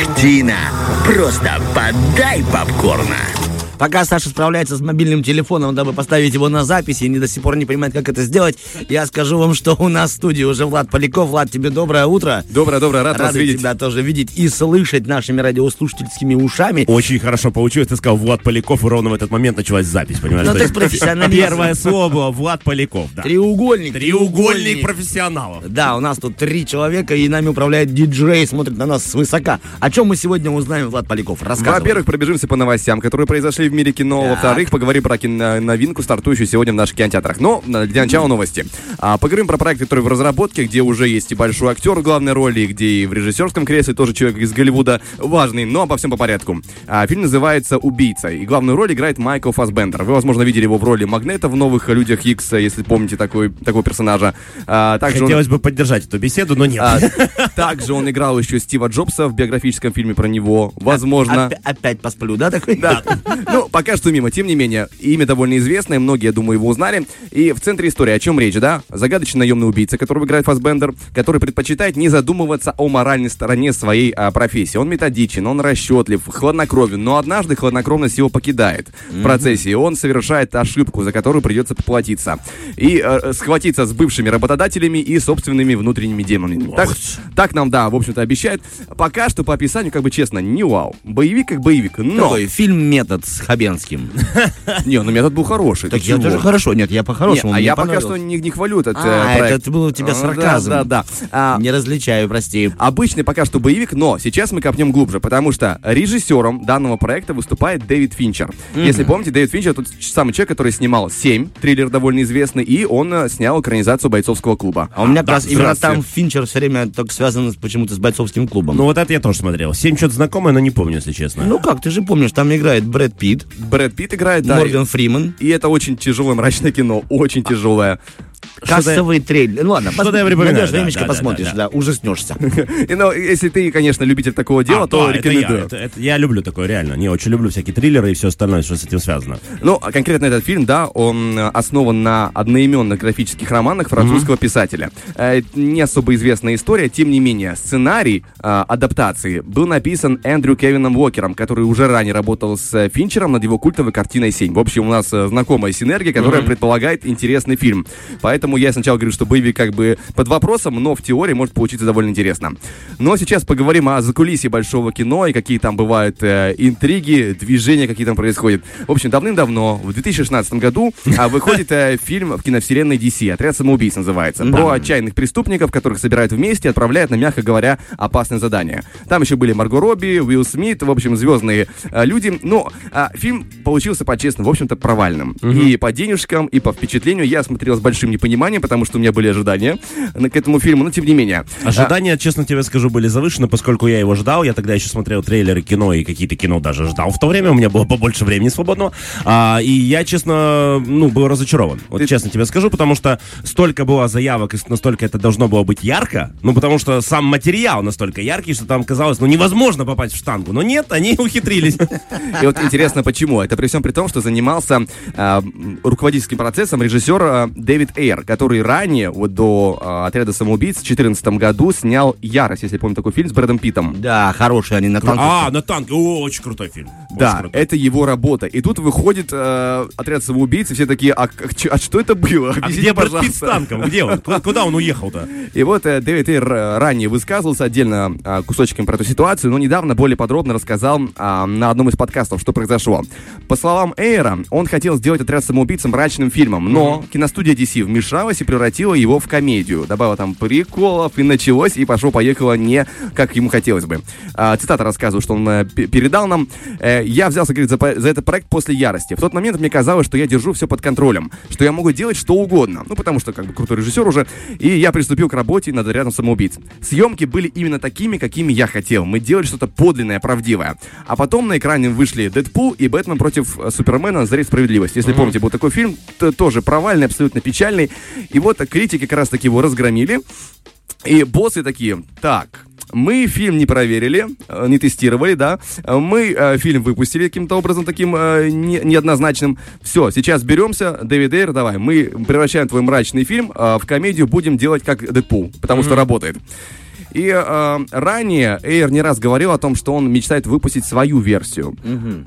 Ах, просто подай попкорна. Пока Саша справляется с мобильным телефоном, дабы поставить его на запись, и не до сих пор не понимает, как это сделать, я скажу вам, что у нас в студии уже Влад Поляков. Влад, тебе доброе утро. Доброе, доброе, рад, рад вас видеть. тебя тоже видеть и слышать нашими радиослушательскими ушами. Очень хорошо получилось. Ты сказал Влад Поляков, и ровно в этот момент началась запись, понимаешь? Ну, ты профессионалист. Первое слово было Влад Поляков, да. Треугольник. Треугольник профессионалов. Да, у нас тут три человека, и нами управляет диджей, смотрит на нас свысока. О чем мы сегодня узнаем, Влад Поляков? Рассказывай. Во-первых, пробежимся по новостям, которые произошли в мире кино. Во-вторых, поговорим про кино- новинку, стартующую сегодня в наших кинотеатрах. Но на- для начала новости. А, поговорим про проект, который в разработке, где уже есть и большой актер в главной роли, где и в режиссерском кресле тоже человек из Голливуда важный, но обо всем по порядку. А, фильм называется «Убийца», и главную роль играет Майкл Фассбендер. Вы, возможно, видели его в роли Магнета в «Новых Людях Икс», если помните такой, такого персонажа. А, также он- Хотелось бы поддержать эту беседу, но нет. А, также он играл еще Стива Джобса в биографическом фильме про него. Возможно. Опя- опять посплю, да, такой? Да. Ну, пока что мимо. Тем не менее, имя довольно известное, многие, я думаю, его узнали. И в центре истории о чем речь, да? Загадочный наемный убийца, которого играет Фассбендер, который предпочитает не задумываться о моральной стороне своей а, профессии. Он методичен, он расчетлив, хладнокровен, но однажды хладнокровность его покидает в процессе, и он совершает ошибку, за которую придется поплатиться. И э, схватиться с бывшими работодателями и собственными внутренними демонами. Так, так нам, да, в общем-то, обещают. Пока что по описанию, как бы честно, не вау. Боевик как боевик, но... Такой фильм «Метод» с Хабенским. Не, ну метод был хороший. Так я тоже хорошо. Нет, я по-хорошему. а я пока что не, хвалю этот э, А, проект. это был у тебя сарказм. Да, да, да. Не различаю, прости. Обычный пока что боевик, но сейчас мы копнем глубже, потому что режиссером данного проекта выступает Дэвид Финчер. Если помните, Дэвид Финчер тот самый человек, который снимал «Семь», триллер довольно известный, и он э, снял экранизацию «Бойцовского клуба». А у меня как раз именно там Финчер все время только связан с- почему-то с бойцовским клубом. Ну вот это я тоже смотрел. Семь что-то знакомое, но не помню, если честно. Ну как, ты же помнишь, там играет Брэд Питт, Брэд Питт играет, да. Морган Фриман. И это очень тяжелое мрачное кино, очень тяжелое. Кассовый трейлер. Ну ладно, Что-то я припоминаю, найдешь да, времечко, да, да, посмотришь, да, да, ужаснешься. И, ну, если ты, конечно, любитель такого дела, А, то да, это я, рекомендую. это- это я люблю такое, реально. Не, очень люблю всякие триллеры и все остальное, что с этим связано. Ну, а конкретно этот фильм, да, он э, основан на одноименных графических романах французского писателя. Э, это Не особо известная история, тем не менее, сценарий э, адаптации был написан Эндрю Кевином Уокером, который уже ранее работал с э, Финчером над его культовой картиной «Семь». В общем, у нас э, знакомая синергия, которая предполагает интересный фильм. Поэтому я сначала говорю, что боевик как бы под вопросом, но в теории может получиться довольно интересно. Но сейчас поговорим о закулисье большого кино и какие там бывают э, интриги, движения, какие там происходят. В общем, давным-давно, в 2016 году, а, выходит э, фильм в киновселенной DC. «Отряд самоубийц» называется. Про отчаянных преступников, которых собирают вместе и отправляют на, мягко говоря, опасное задание. Там еще были Марго Робби, Уилл Смит, в общем, звездные э, люди. Но а, фильм получился, по-честному, в общем-то, провальным. И по денежкам, и по впечатлению я смотрел с большим непониманием, потому что у меня были ожидания э, к этому фильму, но тем не менее. Ожидания, честно тебе скажу, были завышены, поскольку я его ждал. Я тогда еще смотрел трейлеры кино и какие-то кино даже ждал. В то время у меня было побольше времени свободного. А, и я, честно, ну, был разочарован. Вот Ты- честно тебе скажу, потому что столько было заявок, и настолько это должно было быть ярко. Ну, потому что сам материал настолько яркий, что там казалось, ну, невозможно попасть в штангу. Но нет, они ухитрились. И вот интересно, почему. Это при всем при том, что занимался а, руководительским процессом режиссер а, Дэвид Эйр, который ранее, вот до а, «Отряда самоубийц» в 2014 году снял «Ярость», если помните такой фильм с Брэдом Питтом. Да, хорошие они на танке. А, на танке. О, очень крутой фильм. Очень Да, крутой. это его работа. И тут выходит э, отряд самоубийц, и все такие, а, чё- а что это было? А Объясните, где Брэд Питт пожалуйста». с танком? Где он? Ку- Куда он уехал-то? И вот э, Дэвид Эйр э, ранее высказывался отдельно э, кусочками про эту ситуацию, но недавно более подробно рассказал а, на одном из подкастов, что произошло. По словам Эйра, он хотел сделать «Отряд самоубийц» мрачным фильмом, но киностудия DC вмешалась и превратила его в комедию. Добавила там приколов, и началось, и пошло-поехало не как ему хотелось бы. А, цитата рассказываю, что он э, передал нам. Э, «Я взялся, говорит, за, за этот проект после ярости. В тот момент мне казалось, что я держу все под контролем, что я могу делать что угодно. Ну, потому что, как бы, крутой режиссер уже. И я приступил к работе над «Отрядом самоубийц». Съемки были именно такими, какими я хотел. Мы делали что-то подлинное, правдивое. А потом на экране вышли «Дэдпул» и «Бэтмен против э, Супермена. Зари справедливости». Если помните, был такой фильм, тоже провальный, абсолютно печальный. И вот критики как раз-таки его разгромили. И боссы такие, так, мы фильм не проверили, э, не тестировали, да. Мы э, фильм выпустили каким-то образом таким э, не- неоднозначным. Все, сейчас беремся, Дэвид Эйр, давай, мы превращаем твой мрачный фильм э, в комедию, будем делать как Дэдпул, потому что работает. И э, ранее Эйр не раз говорил о том, что он мечтает выпустить свою версию.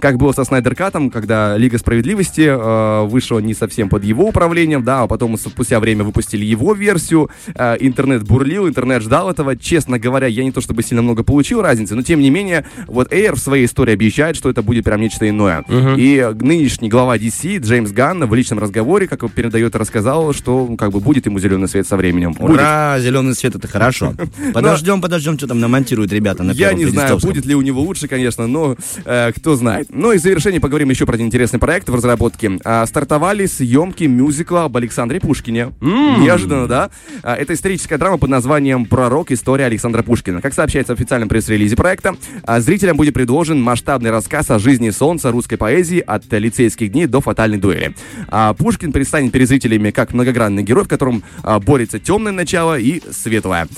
Как было со Снайдер Катом, когда Лига Справедливости э, вышла не совсем под его управлением, да, а потом спустя время выпустили его версию. Э, интернет бурлил, интернет ждал этого. Честно говоря, я не то чтобы сильно много получил разницы, но тем не менее, вот Эйр в своей истории обещает, что это будет прям нечто иное. И нынешний глава DC, Джеймс Ганн, в личном разговоре, как он передает, рассказал, что ну, как бы будет ему зеленый свет со временем. Будет. Ура, зеленый свет, это хорошо. Подождем, подождем, что там намонтируют ребята на Я не знаю, будет ли у него лучше, конечно, но э, кто знает. Ну и в завершение поговорим еще про один интересный проект в разработке. А, стартовали съемки мюзикла об Александре Пушкине. Неожиданно, да? А, это историческая драма под названием «Пророк. История Александра Пушкина». Как сообщается в официальном пресс-релизе проекта, а, зрителям будет предложен масштабный рассказ о жизни солнца русской поэзии от лицейских дней до фатальной дуэли. А, Пушкин предстанет перед зрителями как многогранный герой, в котором а, борется темное начало и светлое.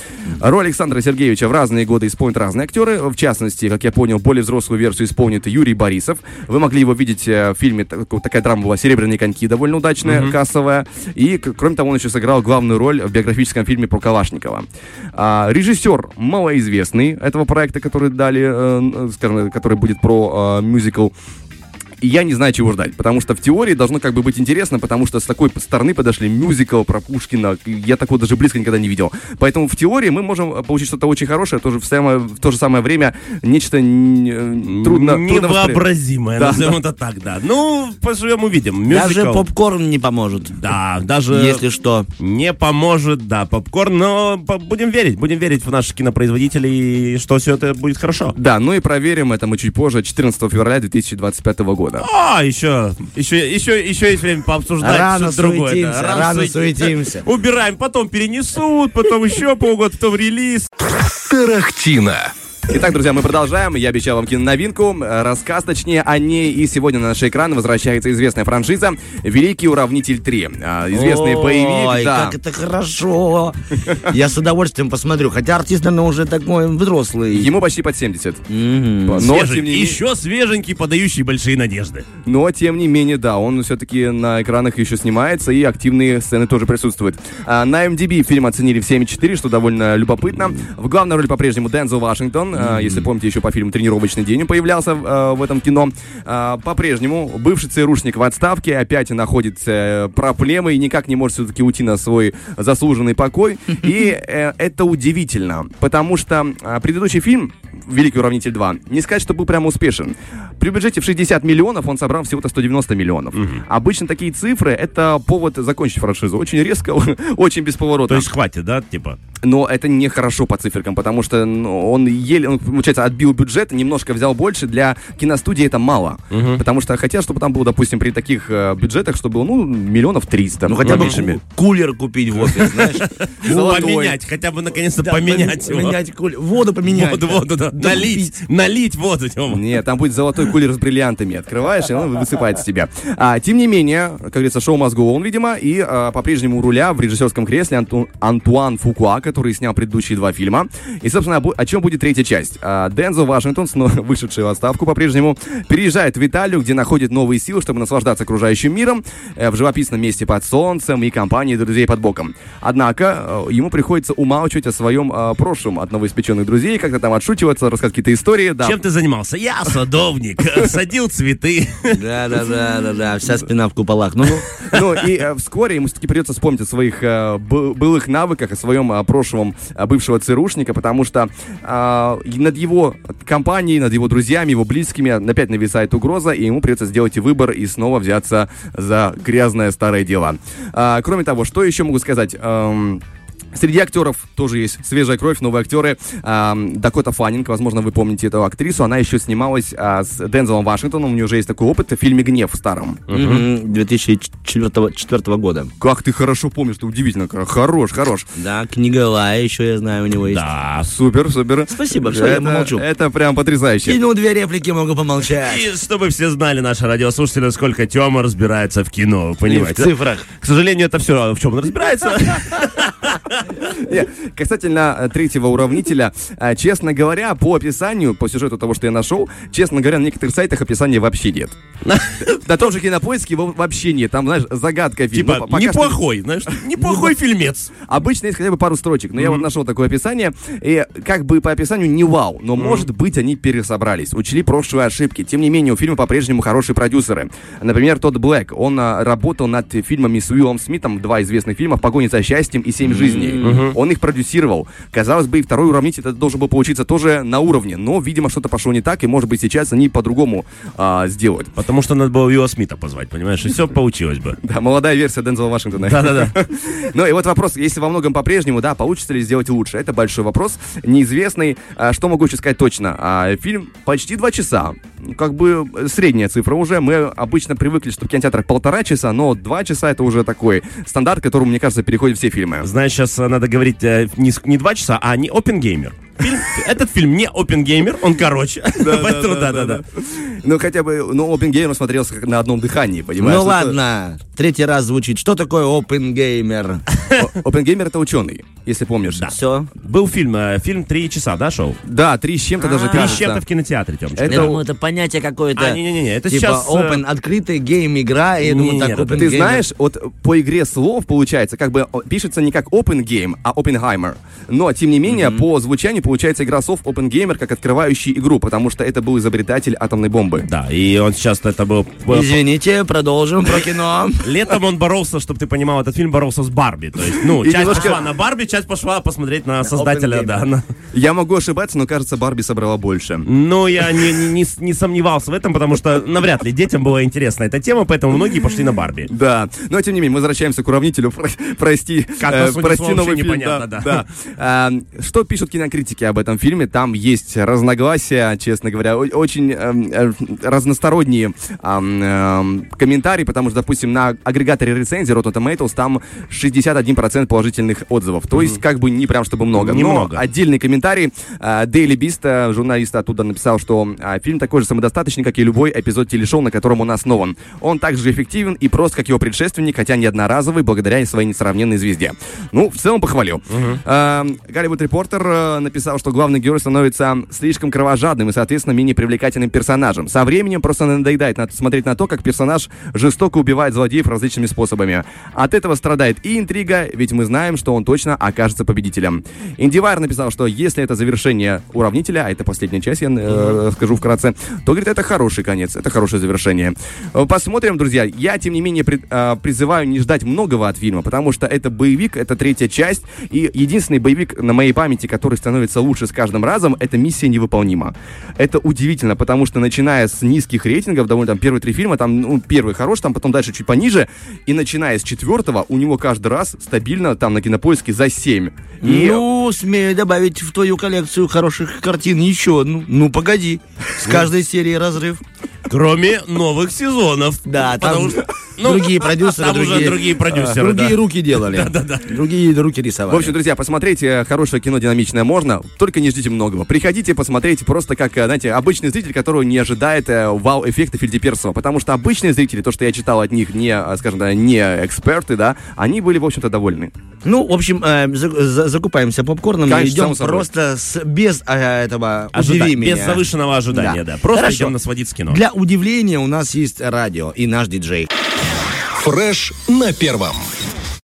Роль Александра Сергеевича в разные годы исполнят разные актеры. В частности, как я понял, более взрослую версию исполнит Юрий Борисов. Вы могли его видеть э, в фильме, так- такая драма была «Серебряные коньки», довольно удачная, кассовая. И, кроме того, он еще сыграл главную роль в биографическом фильме про Калашникова. А, режиссер малоизвестный этого проекта, который дали, э, скажем, который будет про э, мюзикл и я не знаю, чего ждать, потому что в теории должно как бы быть интересно, потому что с такой стороны подошли мюзикл про Пушкина, я такого даже близко никогда не видел. Поэтому в теории мы можем э, получить что-то очень хорошее, тоже в, самое- в то же самое время нечто э, трудно... трудно Невообразимое, Да. назовем это так, да. Ну, поживем увидим. Даже Мюзикл, попкорн не поможет. Да, даже... Если что. Не поможет, да, попкорн, но будем верить, будем верить в наших кинопроизводителей, что все это будет хорошо. Да, ну и проверим это мы чуть позже, 14 февраля 2025 года. А, еще, еще, еще, еще есть время пообсуждать Рано что-то другое. суетимся, да. рано суетимся. Убираем, потом перенесут, потом еще полгода, потом релиз. Тарахтина. Итак, друзья, мы продолжаем. Я обещал вам киноновинку. Рассказ, точнее, о ней. И сегодня на наши экраны возвращается известная франшиза «Великий уравнитель 3». А, Известный боевик, Ой, да. как это хорошо. Я с удовольствием посмотрю. Хотя артист, наверное, уже такой взрослый. Ему почти под 70. Мгм. Но, тем не еще свеженький, подающий большие надежды. но, тем не менее, да, он все-таки на экранах еще снимается, и активные сцены тоже присутствуют. А, на MDB фильм оценили в 7,4, что довольно любопытно. В главной роли по-прежнему Дензел Вашингтон. А, Если помните, еще по фильму «Тренировочный день» появлялся э, в этом кино. А, По-прежнему бывший ЦРУшник в отставке опять находит э, проблемы и никак не может все-таки уйти на свой заслуженный покой. И э, это удивительно, потому что предыдущий фильм «Великий уравнитель 2» не сказать, что был прямо успешен. При бюджете в 60 миллионов он собрал всего-то 190 миллионов. Обычно такие цифры — это повод закончить франшизу. Очень резко, очень без поворота. То есть хватит, да, типа? Но это нехорошо по циферкам, потому что ну, он еле, он, получается, отбил бюджет, немножко взял больше. Для киностудии это мало. Потому что хотел, чтобы там было, допустим, при таких э, бюджетах, чтобы было, ну, миллионов 300. Ну, хотя бы меньшими. ку- кулер купить в офис, знаешь. Поменять, хотя бы наконец-то поменять поме- его. Поменять кулер. Воду поменять. Воду, воду, да. Налить, налить воду, Тёма. Нет, там будет золотой кулер с бриллиантами. Открываешь, и он высыпается с тебя. А, тем не менее, как говорится, шоу мозгу он, видимо, и а, по-прежнему у руля в режиссерском кресле Анту- Антуан Фукуа, который снял предыдущие два фильма. И, собственно, обо- о чем будет третья часть? А, Дензел Вашингтон, снова вышедший в отставку по-прежнему, переезжает в Италию, где находит новые силы, чтобы наслаждаться окружающим миром э, в живописном месте под солнцем и компанией друзей под боком. Однако, э, ему приходится умалчивать о своем э, прошлом от новоиспеченных друзей, как-то там отшучиваться, рассказывать какие-то истории. Да. Чем ты занимался? Я садовник, садил цветы. Да, да, да, да, да. Вся спина в куполах. Ну, ну. Ну и э, вскоре ему все-таки придется вспомнить о своих э, бы- былых навыках, о своем э, прошлом бывшего ЦРУшника, потому что над его компанией, над его друзьями, его близкими опять нависает угроза, и ему придется сделать выбор и снова взяться за грязное старое дело. Кроме того, что еще могу сказать? Среди актеров тоже есть свежая кровь, новые актеры. Дакота Фаннинг, возможно, вы помните эту актрису. Она еще снималась а, с Дензелом Вашингтоном. У нее уже есть такой опыт в фильме «Гнев» старом. Мгм. 2004 года. Как ты хорошо помнишь, ты удивительно. Хорош, хорош. Да, книга Лая еще, я знаю, у него есть. Да. Супер, супер. Спасибо, всё, я это, помолчу. Это прям потрясающе. Кинул две реплики, могу помолчать. И чтобы все знали, наши радиослушатели, насколько Тёма разбирается в кино, И в понимаете? цифрах. К сожалению, это все, в чем он разбирается. Касательно э, третьего уравнителя, э, честно говоря, по описанию, по сюжету того, что я нашел, честно говоря, на некоторых сайтах описания вообще нет. На том же кинопоиске его вообще нет. Там, знаешь, загадка фильма. Типа, неплохой, знаешь, неплохой фильмец. Обычно есть хотя бы пару строчек, но я вот нашел такое описание, и как бы по описанию не вау, но может быть они пересобрались, учли прошлые ошибки. Тем не менее, у фильма по-прежнему хорошие продюсеры. Например, тот Блэк, он а, работал над фильмами с Уиллом Смитом, два известных фильма «В погоне за счастьем» и «Семь жизней». Он их продюсировал. Казалось бы, и второй уравнитель это должен был получиться тоже на уровне, но, видимо, что-то пошло не так, и, может быть, сейчас они по-другому а, сделают. Потому что надо было Уилла Смита позвать, понимаешь, и все получилось бы. Да, молодая версия Дензела Вашингтона. Да-да-да. Ну и вот вопрос, если во многом по-прежнему, да, получится ли сделать лучше? Это большой вопрос, неизвестный. А, что могу еще сказать точно? А, фильм почти два часа. Как бы э, средняя цифра уже. Мы обычно привыкли, что в кинотеатрах полтора часа, но два часа это уже такой стандарт, к которому, мне кажется, переходят все фильмы. Знаешь, сейчас надо говорить э, не, не два часа, а не опенгеймер. Фильм- Этот фильм не опенгеймер, он короче. Поэтому да-да-да. Ну, хотя бы, ну, Опенгеймер смотрелся как на одном дыхании, понимаешь? Ну ладно, третий раз звучит. Что такое Open Gamer? Опенгеймер это ученый, если помнишь. Да. Все. Был фильм, э, фильм «Три часа», да, шоу? Да, три с чем-то даже Три с чем-то в кинотеатре, Тёмочка. Это- Я думаю, это понятие какое-то. А, не-не-не, это типа сейчас, э, open, открытый гейм игра. и Я думаю, так open Ты знаешь, вот по игре слов получается, как бы пишется не как Open Game, а Oppenheimer. Но, тем не менее, по звучанию получается игра слов Open Gamer как открывающий игру, потому что это был изобретатель атомной бомбы. Да, и он сейчас это был... э, Извините, продолжим про кино. Летом он боролся, чтобы ты понимал, этот фильм боролся с Барби. То есть, ну, часть пошла на Барби, часть пошла посмотреть на создателя, да. На- Я могу ошибаться, но кажется, Барби собрала больше. Ну, я не, не, не не сомневался в этом, потому что навряд ли детям была интересна эта тема, поэтому многие пошли на Барби. Да, но тем не менее, мы возвращаемся к уравнителю. Про- прости, Как э, прости новый фильм. непонятно, да. А, что пишут кинокритики об этом фильме? Там есть разногласия, честно говоря, очень эм, э, разносторонние эм, комментарии, потому что, допустим, на агрегаторе рецензий Rotten Tomatoes там 61% положительных отзывов. То есть, как бы не прям чтобы много. Немного. Но отдельный комментарий Daily Beast, э, журналист оттуда написал, что э, фильм такой же самодостаточный, как и любой эпизод телешоу, на котором он основан. Он также эффективен и прост, как его предшественник, хотя не одноразовый, благодаря своей несравненной звезде. Ну, в целом похвалил. Э, Голливуд Репортер э, написал, что главный герой становится слишком кровожадным и, соответственно, менее привлекательным персонажем. Со временем просто надоедает на- смотреть на то, как персонаж жестоко убивает злодеев различными способами. От этого страдает и интрига, ведь мы знаем, что он точно окажется победителем. IndieWire написал, что если это завершение уравнителя, а это последняя часть, я э, скажу вкратце, то, говорит, это хороший конец, это хорошее завершение. Посмотрим, друзья. Я, тем не менее, пред- э, призываю не ждать многого от фильма, потому что это боевик, это третья часть, и единственный боевик на моей памяти, который становится лучше с каждым разом, это «Миссия невыполнима». Это удивительно, потому что, начиная с низких рейтингов, довольно там первые три фильма, там, ну, первый хорош, там потом дальше чуть пониже, и начиная с четвертого, у него каждый раз стабильно там на кинопоиске за 7. И Ну, смею добавить в твою коллекцию хороших картин еще. Ну, ну погоди. С каждой серии разрыв. Кроме новых сезонов. Да, там что, ну, другие продюсеры, там уже другие, другие продюсеры, а, другие да. руки делали. Другие руки В рисовали. общем, друзья, посмотрите хорошее кино динамичное можно, только не ждите многого. Приходите, посмотрите просто как, э, знаете, обычный зритель, который не ожидает э, вау-эффекта Фильдеперсова. Потому что обычные зрители, то, что я читал от них, не, э, скажем так, не эксперты, да, они были, в общем-то, довольны. Ну, в общем, э, за- за- закупаемся попкорном Конечно, и идем просто с, без э, этого Ожида- «Удиви Без меня». завышенного ожидания, Да. да. Просто Хорошо. идем на сводить с кино. Для удивления у нас есть радио и наш диджей. Фреш на первом.